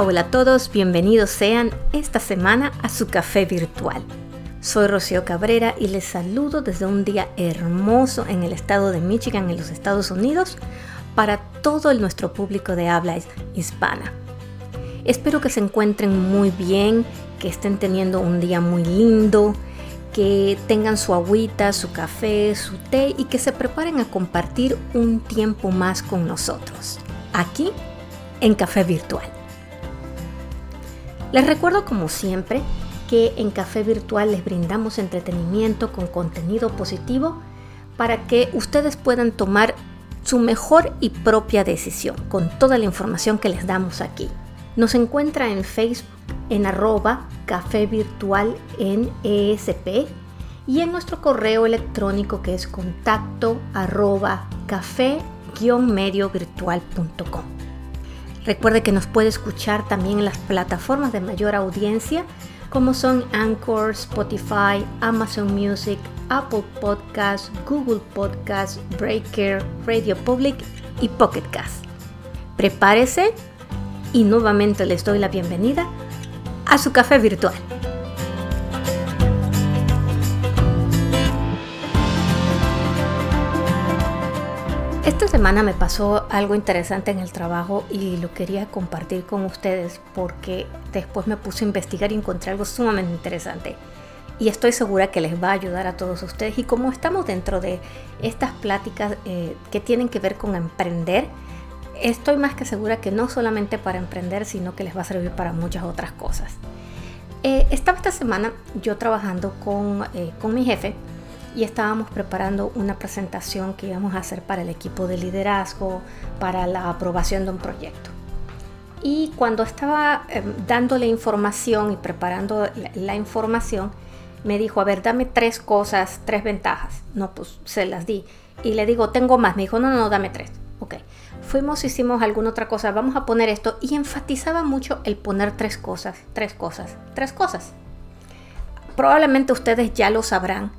Hola, a todos, bienvenidos sean esta semana a su café virtual. Soy Rocío Cabrera y les saludo desde un día hermoso en el estado de Michigan, en los Estados Unidos, para todo el nuestro público de habla hispana. Espero que se encuentren muy bien, que estén teniendo un día muy lindo, que tengan su agüita, su café, su té y que se preparen a compartir un tiempo más con nosotros, aquí en Café Virtual. Les recuerdo como siempre que en Café Virtual les brindamos entretenimiento con contenido positivo para que ustedes puedan tomar su mejor y propia decisión con toda la información que les damos aquí. Nos encuentra en Facebook en arroba café virtual en ESP y en nuestro correo electrónico que es contacto arroba café-mediovirtual.com. Recuerde que nos puede escuchar también en las plataformas de mayor audiencia como son Anchor, Spotify, Amazon Music, Apple Podcasts, Google Podcasts, Breaker, Radio Public y Pocket Cast. Prepárese y nuevamente les doy la bienvenida a su café virtual. Esta semana me pasó algo interesante en el trabajo y lo quería compartir con ustedes porque después me puse a investigar y encontré algo sumamente interesante. Y estoy segura que les va a ayudar a todos ustedes. Y como estamos dentro de estas pláticas eh, que tienen que ver con emprender, estoy más que segura que no solamente para emprender, sino que les va a servir para muchas otras cosas. Eh, estaba esta semana yo trabajando con, eh, con mi jefe y estábamos preparando una presentación que íbamos a hacer para el equipo de liderazgo, para la aprobación de un proyecto. Y cuando estaba em, dándole información y preparando la, información, me dijo, a ver, dame tres cosas, tres ventajas. No, pues se las di. Y le digo, tengo más. Me dijo, no, no, dame tres. Ok. Fuimos, hicimos alguna otra cosa, vamos a poner esto. Y enfatizaba mucho el poner tres cosas, tres cosas, tres cosas. Probablemente ustedes ya lo sabrán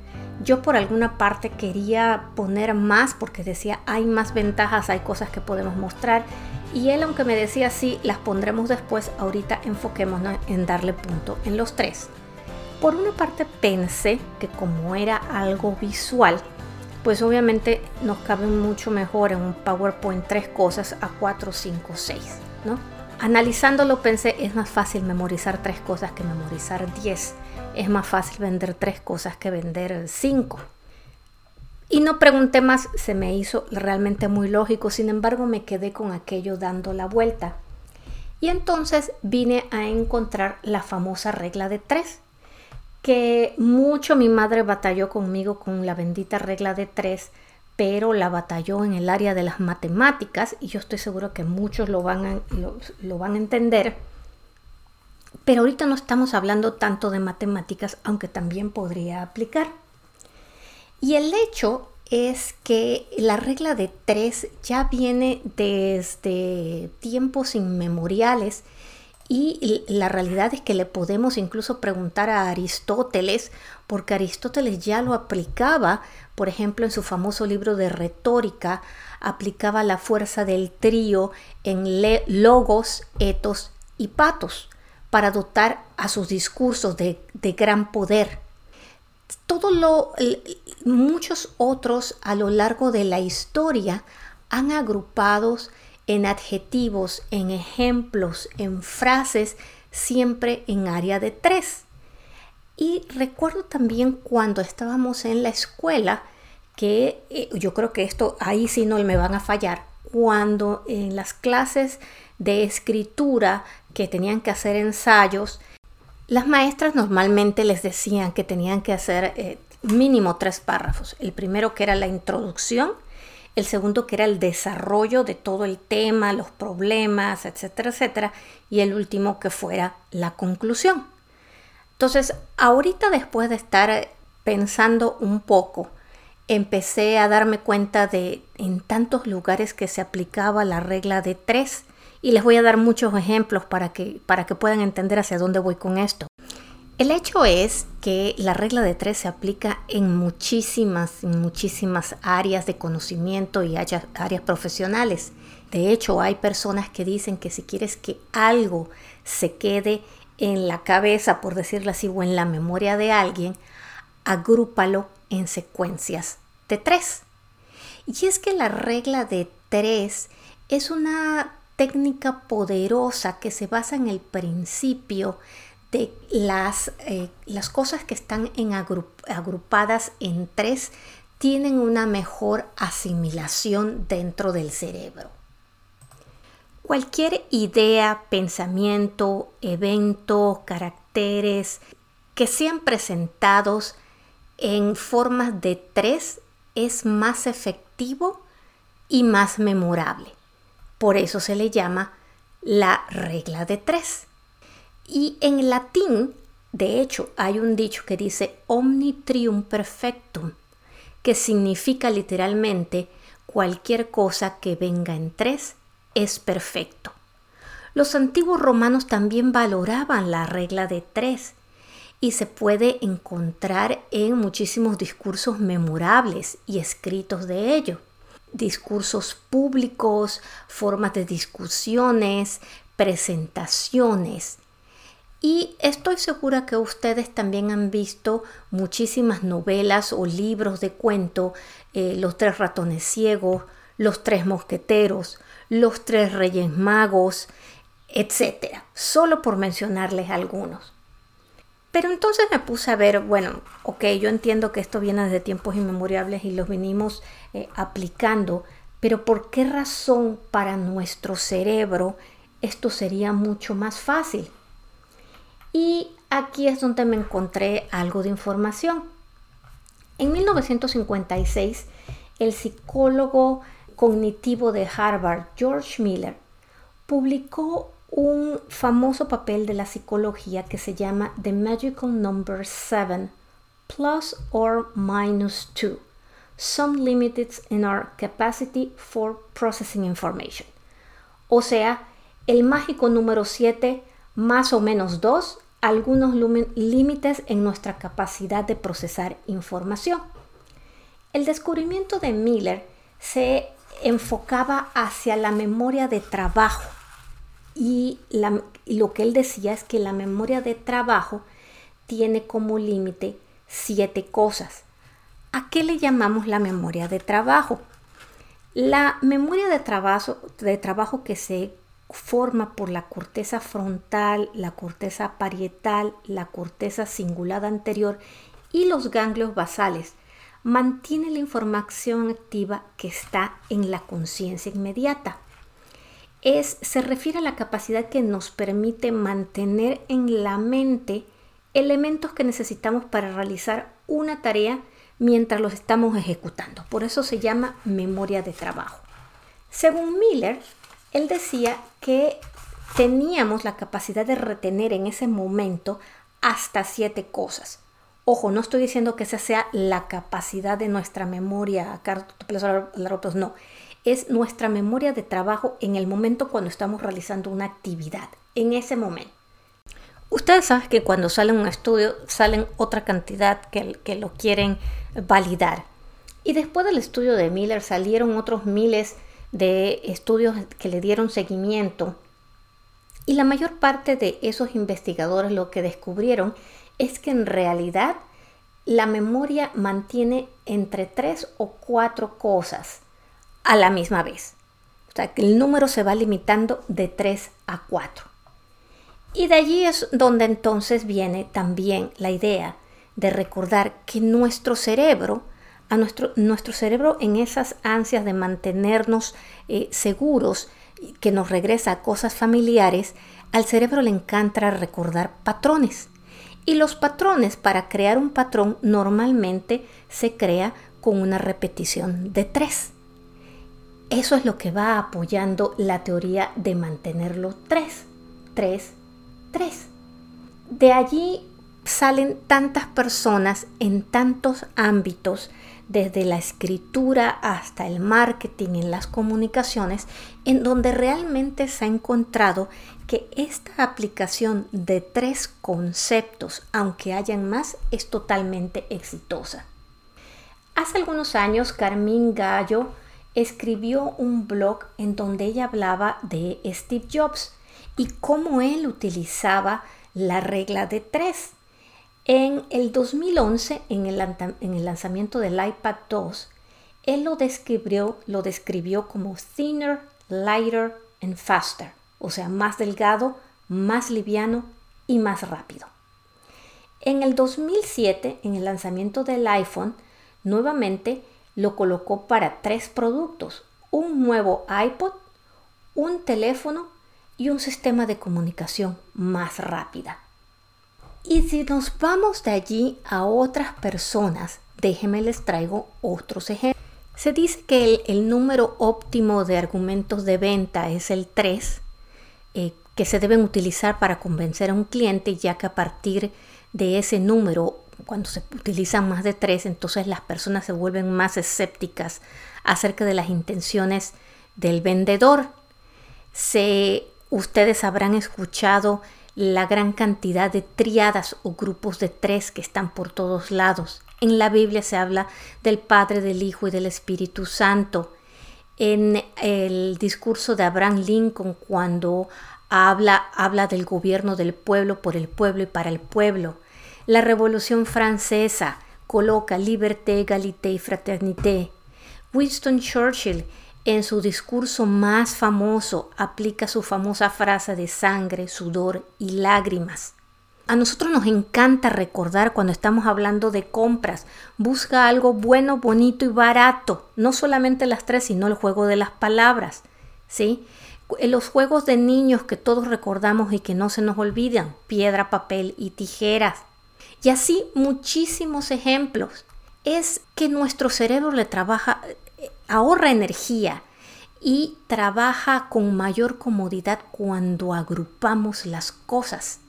yo por alguna parte quería poner más porque decía hay más ventajas, hay cosas que podemos mostrar. Y él, aunque me decía sí, las pondremos después, ahorita enfoquémonos en darle punto en los tres. Por una parte pensé que como era algo visual, pues obviamente nos caben mucho mejor en un PowerPoint tres cosas a cuatro, cinco, seis, ¿no? Analizándolo pensé, es más fácil memorizar tres cosas que memorizar diez es más fácil vender tres cosas que vender cinco. Y no pregunté más, se me hizo realmente muy lógico, sin embargo me quedé con aquello dando la vuelta. Y entonces vine a encontrar la famosa regla de tres, que mucho mi madre batalló conmigo con la bendita regla de tres, pero la batalló en el área de las matemáticas y yo estoy seguro que muchos lo van a, lo van a entender pero ahorita no estamos hablando tanto de matemáticas, aunque también podría aplicar. Y el hecho es que la regla de tres ya viene desde tiempos inmemoriales y la realidad es que le podemos incluso preguntar a Aristóteles, porque Aristóteles ya lo aplicaba, por ejemplo, en su famoso libro de retórica, aplicaba la fuerza del trío en logos, etos y patos para dotar a sus discursos de, gran poder. Muchos otros a lo largo de la historia han agrupados en adjetivos, en ejemplos, en frases, siempre en área de tres. Y recuerdo también cuando estábamos en la escuela, que eh, yo creo que esto ahí sí no me van a fallar, cuando en las clases de escritura que tenían que hacer ensayos, las maestras normalmente les decían que tenían que hacer eh, mínimo tres párrafos. El primero que era la introducción, el segundo que era el desarrollo de todo el tema, los problemas, etcétera, etcétera, y el último que fuera la conclusión. Entonces, ahorita después de estar pensando un poco, empecé a darme cuenta de en tantos lugares que se aplicaba la regla de tres y les voy a dar muchos ejemplos para que, para que puedan entender hacia dónde voy con esto. El hecho es que la regla de tres se aplica en muchísimas, muchísimas áreas de conocimiento y áreas profesionales. De hecho, hay personas que dicen que si quieres que algo se quede en la cabeza, por decirlo así, o en la memoria de alguien, agrúpalo en secuencias de tres. Y es que la regla de tres es una técnica poderosa que se basa en el principio de las, eh, las cosas que están en agrupadas en tres tienen una mejor asimilación dentro del cerebro. Cualquier idea, pensamiento, evento, caracteres que sean presentados en formas de tres es más efectivo y más memorable. Por eso se le llama la regla de tres. Y en latín, de hecho, hay un dicho que dice omni trium perfectum, que significa literalmente cualquier cosa que venga en tres es perfecto. Los antiguos romanos también valoraban la regla de tres y se puede encontrar en muchísimos discursos memorables y escritos de ello. Discursos públicos, formas de discusiones, presentaciones. Y estoy segura que ustedes también han visto muchísimas novelas o libros de cuento, eh, Los tres ratones ciegos, Los tres mosqueteros, Los tres reyes magos, etc. Solo por mencionarles algunos. Pero entonces me puse a ver, bueno, ok, yo entiendo que esto viene desde tiempos inmemorables y los venimos eh, aplicando, pero ¿por qué razón para nuestro cerebro esto sería mucho más fácil? Y aquí es donde me encontré algo de información. En 1956, el psicólogo cognitivo de Harvard, George Miller, publicó un famoso papel de la psicología que se llama The Magical Number 7 plus or minus 2 some limits in our capacity for processing information. O sea, el mágico número 7 más o menos 2, algunos límites en nuestra capacidad de procesar información. El descubrimiento de Miller se enfocaba hacia la memoria de trabajo y, lo que él decía es que la memoria de trabajo tiene como límite siete cosas. ¿A qué le llamamos la memoria de trabajo? La memoria de trabajo, de trabajo que se forma por la corteza frontal, la corteza parietal, la corteza cingulada anterior y los ganglios basales mantiene la información activa que está en la conciencia inmediata es, se refiere a la capacidad que nos permite mantener en la mente elementos que necesitamos para realizar una tarea mientras los estamos ejecutando. Por eso se llama memoria de trabajo. Según Miller, él decía que teníamos la capacidad de retener en ese momento hasta siete cosas. Ojo, no estoy diciendo que esa sea la capacidad de nuestra memoria, no es nuestra memoria de trabajo en el momento cuando estamos realizando una actividad, en ese momento. Ustedes saben que cuando sale un estudio salen otra cantidad que, que lo quieren validar. Y después del estudio de Miller salieron otros miles de estudios que le dieron seguimiento. Y la mayor parte de esos investigadores lo que descubrieron es que en realidad la memoria mantiene entre tres o cuatro cosas a la misma vez. O sea, que el número se va limitando de 3 a 4. Y de allí es donde entonces viene también la idea de recordar que nuestro cerebro, a nuestro, nuestro cerebro en esas ansias de mantenernos eh, seguros, que nos regresa a cosas familiares, al cerebro le encanta recordar patrones. Y los patrones, para crear un patrón, normalmente se crea con una repetición de 3. Eso es lo que va apoyando la teoría de mantenerlo 3, 3, 3. De allí salen tantas personas en tantos ámbitos, desde la escritura hasta el marketing, en las comunicaciones, en donde realmente se ha encontrado que esta aplicación de tres conceptos, aunque hayan más, es totalmente exitosa. Hace algunos años, Carmín Gallo escribió un blog en donde ella hablaba de Steve Jobs y cómo él utilizaba la regla de tres. En el 2011, en el, en el lanzamiento del iPad 2, él lo describió, lo describió como thinner, lighter and faster, o sea, más delgado, más liviano y más rápido. En el 2007, en el lanzamiento del iPhone, nuevamente lo colocó para tres productos, un nuevo iPod, un teléfono y un sistema de comunicación más rápida. Y si nos vamos de allí a otras personas, déjenme les traigo otros ejemplos. Se dice que el, número óptimo de argumentos de venta es el 3, eh, que se deben utilizar para convencer a un cliente, ya que a partir de ese número, cuando se utilizan más de 3, entonces las personas se vuelven más escépticas acerca de las intenciones del vendedor. Se, ustedes habrán escuchado la gran cantidad de triadas o grupos de tres que están por todos lados. En la Biblia se habla del Padre, del Hijo y del Espíritu Santo. En el discurso de Abraham Lincoln, cuando habla, habla del gobierno del pueblo por el pueblo y para el pueblo. La Revolución Francesa coloca liberté, égalité y fraternité. Winston Churchill, en su discurso más famoso, aplica su famosa frase de sangre, sudor y lágrimas. A nosotros nos encanta recordar cuando estamos hablando de compras. Busca algo bueno, bonito y barato. No solamente las tres, sino el juego de las palabras. ¿Sí? Los juegos de niños que todos recordamos y que no se nos olvidan. Piedra, papel y tijeras. Y así muchísimos ejemplos. Es que nuestro cerebro le trabaja, eh, ahorra energía y trabaja con mayor comodidad cuando agrupamos las cosas.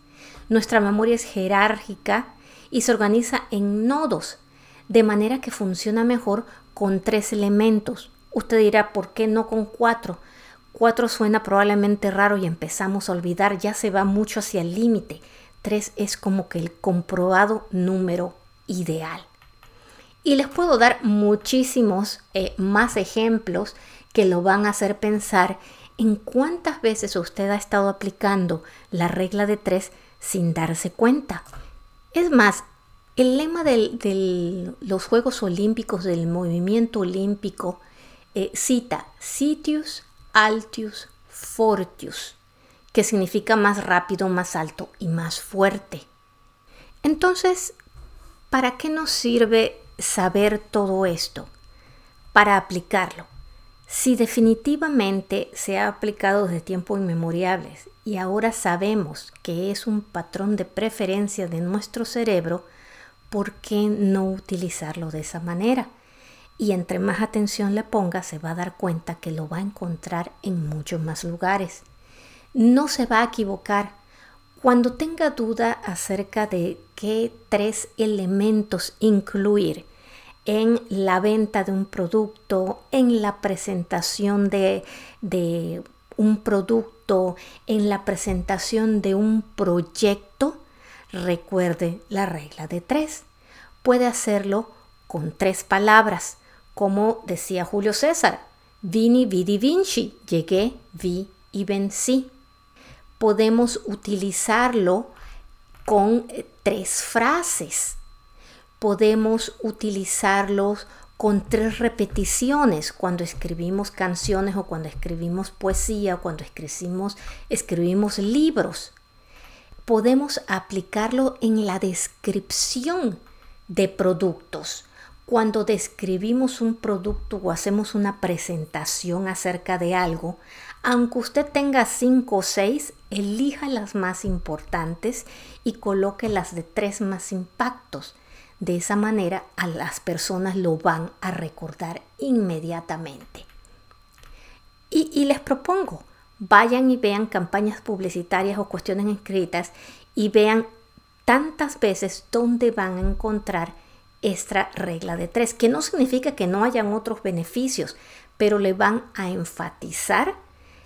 Nuestra memoria es jerárquica y se organiza en nodos, de manera que funciona mejor con tres elementos. Usted dirá, ¿por qué no con cuatro? Cuatro suena probablemente raro y empezamos a olvidar, ya se va mucho hacia el límite. Tres es como que el comprobado número ideal. Y les puedo dar muchísimos eh, más ejemplos que lo van a hacer pensar en cuántas veces usted ha estado aplicando la regla de tres sin darse cuenta. Es más, el lema de los Juegos Olímpicos, del movimiento olímpico, eh, cita Sitius, Altius, Fortius, que significa más rápido, más alto y más fuerte. Entonces, ¿para qué nos sirve saber todo esto? Para aplicarlo. Si definitivamente se ha aplicado desde tiempos inmemoriales y ahora sabemos que es un patrón de preferencia de nuestro cerebro, ¿por qué no utilizarlo de esa manera? Y entre más atención le ponga, se va a dar cuenta que lo va a encontrar en muchos más lugares. No se va a equivocar. Cuando tenga duda acerca de qué tres elementos incluir en la venta de un producto, en la presentación de, un producto, en la presentación de un proyecto, recuerde la regla de tres. Puede hacerlo con tres palabras, como decía Julio César, vini, vidi, vinci, llegué, vi y vencí. Podemos utilizarlo con eh, tres frases podemos utilizarlos con tres repeticiones cuando escribimos canciones o cuando escribimos poesía o cuando escribimos, escribimos libros. Podemos aplicarlo en la descripción de productos. Cuando describimos un producto o hacemos una presentación acerca de algo, aunque usted tenga cinco o seis, elija las más importantes y coloque las de tres más impactos de esa manera a las personas lo van a recordar inmediatamente. Y, les propongo, vayan y vean campañas publicitarias o cuestiones escritas y vean tantas veces dónde van a encontrar esta regla de tres, que no significa que no hayan otros beneficios, pero le van a enfatizar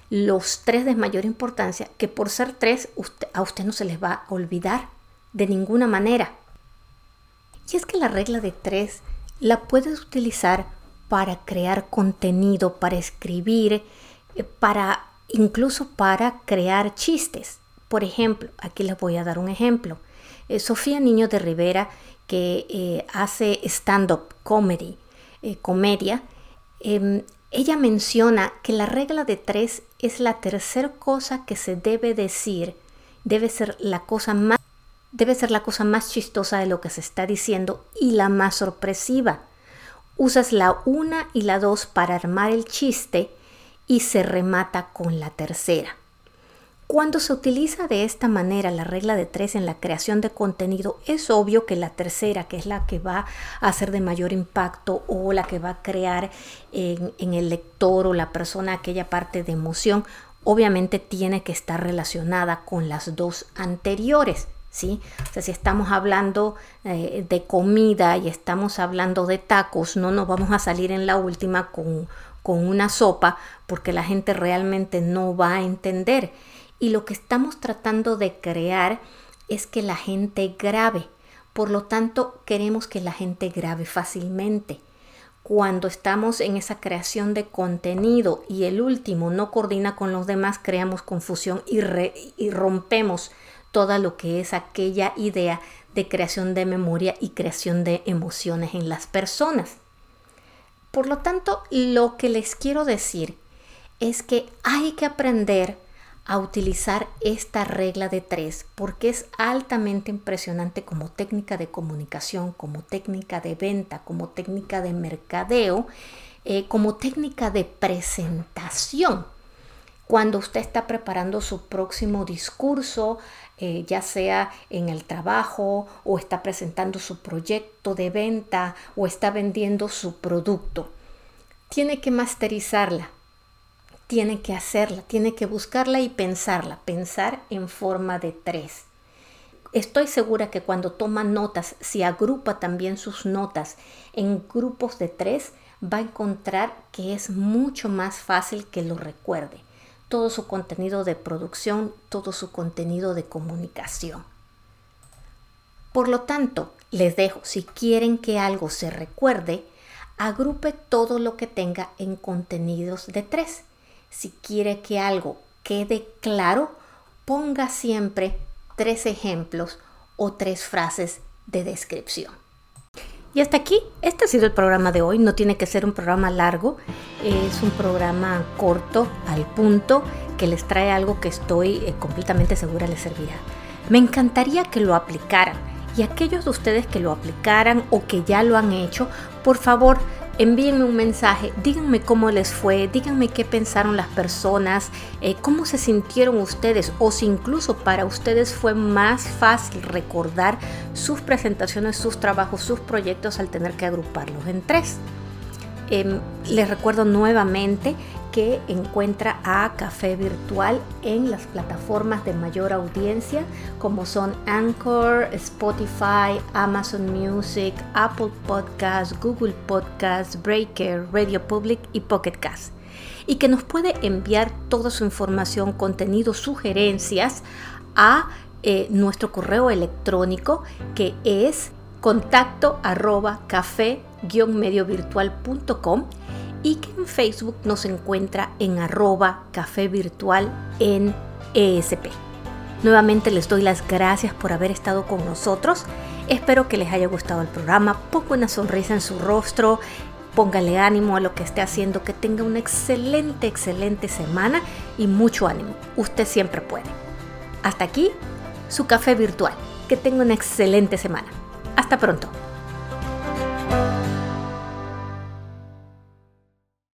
los tres de mayor importancia, que por ser tres a usted no se les va a olvidar de ninguna manera. Y es que la regla de tres la puedes utilizar para crear contenido, para escribir, eh, para incluso para crear chistes. Por ejemplo, aquí les voy a dar un ejemplo. Eh, Sofía Niño de Rivera, que eh, hace stand-up comedy, comedia, em, ella menciona que la regla de tres es la tercera cosa que se debe decir, debe ser la cosa más debe ser la cosa más chistosa de lo que se está diciendo y la más sorpresiva. Usas la una y la dos para armar el chiste y se remata con la tercera. Cuando se utiliza de esta manera la regla de tres en la creación de contenido, es obvio que la tercera, que es la que va a hacer de mayor impacto o la que va a crear en, el lector o la persona aquella parte de emoción, obviamente tiene que estar relacionada con las dos anteriores. ¿sí? O sea, si estamos hablando eh, de comida y estamos hablando de tacos, no nos vamos a salir en la última con una sopa porque la gente realmente no va a entender. Y lo que estamos tratando de crear es que la gente grabe. Por lo tanto, queremos que la gente grabe fácilmente. Cuando estamos en esa creación de contenido y el último no coordina con los demás, creamos confusión y, y rompemos todo lo que es aquella idea de creación de memoria y creación de emociones en las personas. Por lo tanto, lo que les quiero decir es que hay que aprender a utilizar esta regla de tres porque es altamente impresionante como técnica de comunicación, como técnica de venta, como técnica de mercadeo, eh, como técnica de presentación cuando usted está preparando su próximo discurso, eh, ya sea en el trabajo o está presentando su proyecto de venta o está vendiendo su producto. Tiene que masterizarla, tiene que hacerla, tiene que buscarla y pensarla, pensar en forma de tres. Estoy segura que cuando toma notas, si agrupa también sus notas en grupos de tres, va a encontrar que es mucho más fácil que lo recuerde todo su contenido de producción, todo su contenido de comunicación. Por lo tanto, les dejo, si quieren que algo se recuerde, agrupe todo lo que tenga en contenidos de tres. Si quiere que algo quede claro, ponga siempre tres ejemplos o tres frases de descripción. Y hasta aquí, este ha sido el programa de hoy. No tiene que ser un programa largo, es un programa corto, al punto, que les trae algo que estoy eh, completamente segura les servirá. Me encantaría que lo aplicaran y aquellos de ustedes que lo aplicaran o que ya lo han hecho, por favor, envíenme un mensaje, díganme cómo les fue, díganme qué pensaron las personas, eh, cómo se sintieron ustedes o si incluso para ustedes fue más fácil recordar sus presentaciones, sus trabajos, sus proyectos al tener que agruparlos en tres. Em, les recuerdo nuevamente que encuentra a Café Virtual en las plataformas de mayor audiencia como son Anchor, Spotify, Amazon Music, Apple Podcasts, Google Podcasts, Breaker, Radio Public y Pocket Cast. Y que nos puede enviar toda su información, contenido, sugerencias a eh, nuestro correo electrónico que es contacto arroba café-mediovirtual.com y que en Facebook nos encuentra en arroba café virtual en ESP. Nuevamente les doy las gracias por haber estado con nosotros. Espero que les haya gustado el programa. Ponga una sonrisa en su rostro. Póngale ánimo a lo que esté haciendo. Que tenga una excelente, excelente semana y mucho ánimo. Usted siempre puede. Hasta aquí, su café virtual. Que tenga una excelente semana. Hasta pronto.